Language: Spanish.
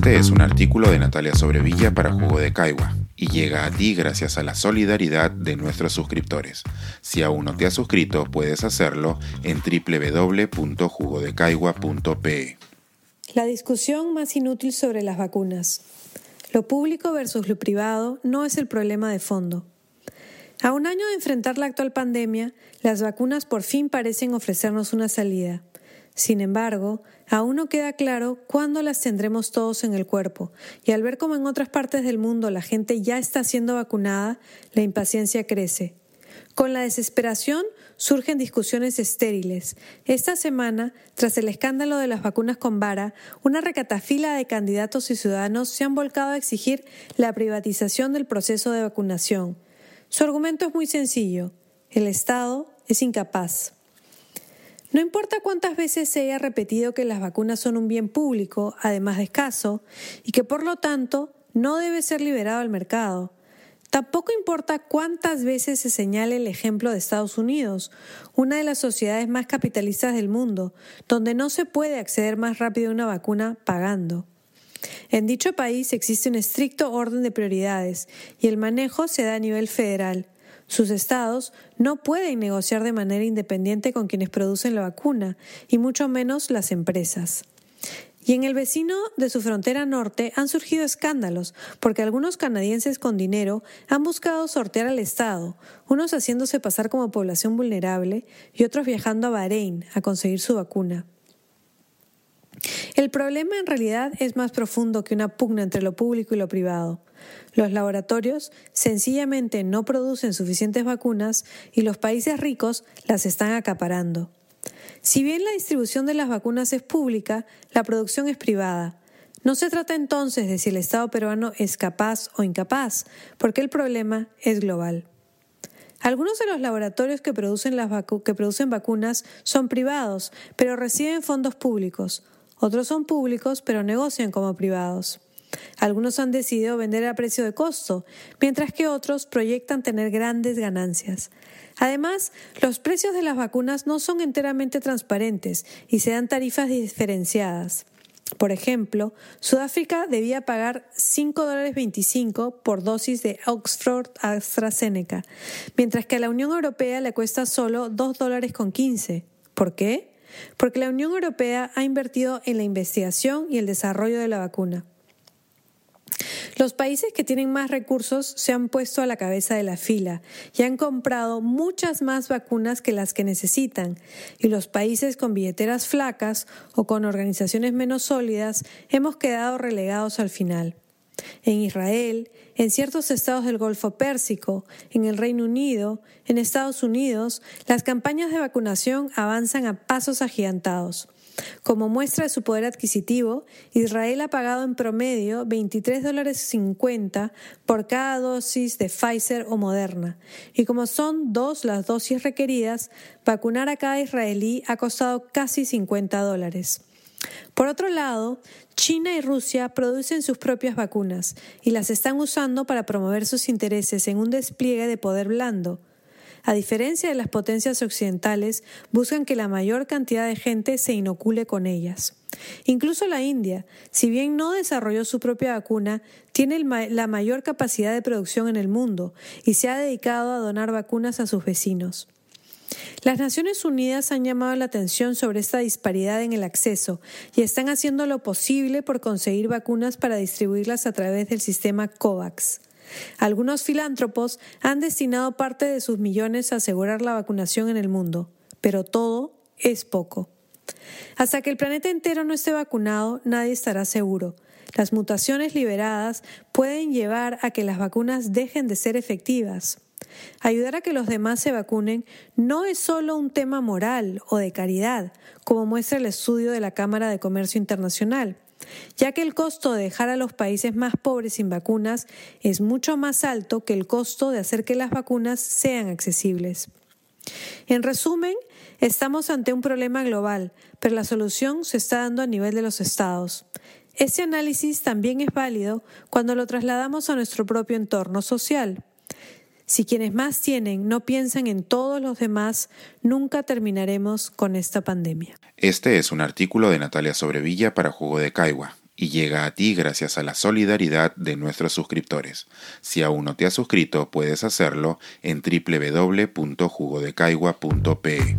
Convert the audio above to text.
Este es un artículo de Natalia Sobrevilla para Jugo de Caigua y llega a ti gracias a la solidaridad de nuestros suscriptores. Si aún no te has suscrito, puedes hacerlo en www.jugodecaigua.pe. La discusión más inútil sobre las vacunas. Lo público versus lo privado no es el problema de fondo. A un año de enfrentar la actual pandemia, las vacunas por fin parecen ofrecernos una salida. Sin embargo, aún no queda claro cuándo las tendremos todos en el cuerpo, y al ver cómo en otras partes del mundo la gente ya está siendo vacunada, la impaciencia crece. Con la desesperación surgen discusiones estériles. Esta semana, tras el escándalo de las vacunas con vara, una recatafila de candidatos y ciudadanos se han volcado a exigir la privatización del proceso de vacunación. Su argumento es muy sencillo. El Estado es incapaz. No importa cuántas veces se haya repetido que las vacunas son un bien público, además de escaso, y que por lo tanto no debe ser liberado al mercado. Tampoco importa cuántas veces se señale el ejemplo de Estados Unidos, una de las sociedades más capitalistas del mundo, donde no se puede acceder más rápido a una vacuna pagando. En dicho país existe un estricto orden de prioridades y el manejo se da a nivel federal. Sus estados no pueden negociar de manera independiente con quienes producen la vacuna, y mucho menos las empresas. Y en el vecino de su frontera norte han surgido escándalos, porque algunos canadienses con dinero han buscado sortear al Estado, unos haciéndose pasar como población vulnerable y otros viajando a Bahrein a conseguir su vacuna. El problema en realidad es más profundo que una pugna entre lo público y lo privado. Los laboratorios sencillamente no producen suficientes vacunas y los países ricos las están acaparando. Si bien la distribución de las vacunas es pública, la producción es privada. No se trata entonces de si el Estado peruano es capaz o incapaz, porque el problema es global. Algunos de los laboratorios que producen, que producen vacunas son privados, pero reciben fondos públicos. Otros son públicos, pero negocian como privados. Algunos han decidido vender a precio de costo, mientras que otros proyectan tener grandes ganancias. Además, los precios de las vacunas no son enteramente transparentes y se dan tarifas diferenciadas. Por ejemplo, Sudáfrica debía pagar 5 dólares 25 por dosis de Oxford AstraZeneca, mientras que a la Unión Europea le cuesta solo 2 dólares con 15. ¿Por qué? Porque la Unión Europea ha invertido en la investigación y el desarrollo de la vacuna. Los países que tienen más recursos se han puesto a la cabeza de la fila y han comprado muchas más vacunas que las que necesitan, y los países con billeteras flacas o con organizaciones menos sólidas hemos quedado relegados al final en Israel, en ciertos estados del Golfo Pérsico, en el Reino Unido, en Estados Unidos, las campañas de vacunación avanzan a pasos agigantados. Como muestra de su poder adquisitivo, Israel ha pagado en promedio 23 dólares 50 por cada dosis de Pfizer o Moderna. Y como son dos las dosis requeridas, vacunar a cada israelí ha costado casi 50 dólares. Por otro lado, China y Rusia producen sus propias vacunas y las están usando para promover sus intereses en un despliegue de poder blando. A diferencia de las potencias occidentales, buscan que la mayor cantidad de gente se inocule con ellas. Incluso la India, si bien no desarrolló su propia vacuna, tiene la mayor capacidad de producción en el mundo y se ha dedicado a donar vacunas a sus vecinos. Las Naciones Unidas han llamado la atención sobre esta disparidad en el acceso y están haciendo lo posible por conseguir vacunas para distribuirlas a través del sistema COVAX. Algunos filántropos han destinado parte de sus millones a asegurar la vacunación en el mundo, pero todo es poco. Hasta que el planeta entero no esté vacunado, nadie estará seguro. Las mutaciones liberadas pueden llevar a que las vacunas dejen de ser efectivas. Ayudar a que los demás se vacunen no es solo un tema moral o de caridad, como muestra el estudio de la Cámara de Comercio Internacional, ya que el costo de dejar a los países más pobres sin vacunas es mucho más alto que el costo de hacer que las vacunas sean accesibles. En resumen, estamos ante un problema global, pero la solución se está dando a nivel de los estados. Este análisis también es válido cuando lo trasladamos a nuestro propio entorno social. Si quienes más tienen no piensan en todos los demás, nunca terminaremos con esta pandemia. Este es un artículo de Natalia Sobrevilla para Jugo de Caigua y llega a ti gracias a la solidaridad de nuestros suscriptores. Si aún no te has suscrito, puedes hacerlo en www.jugodecaigua.pe.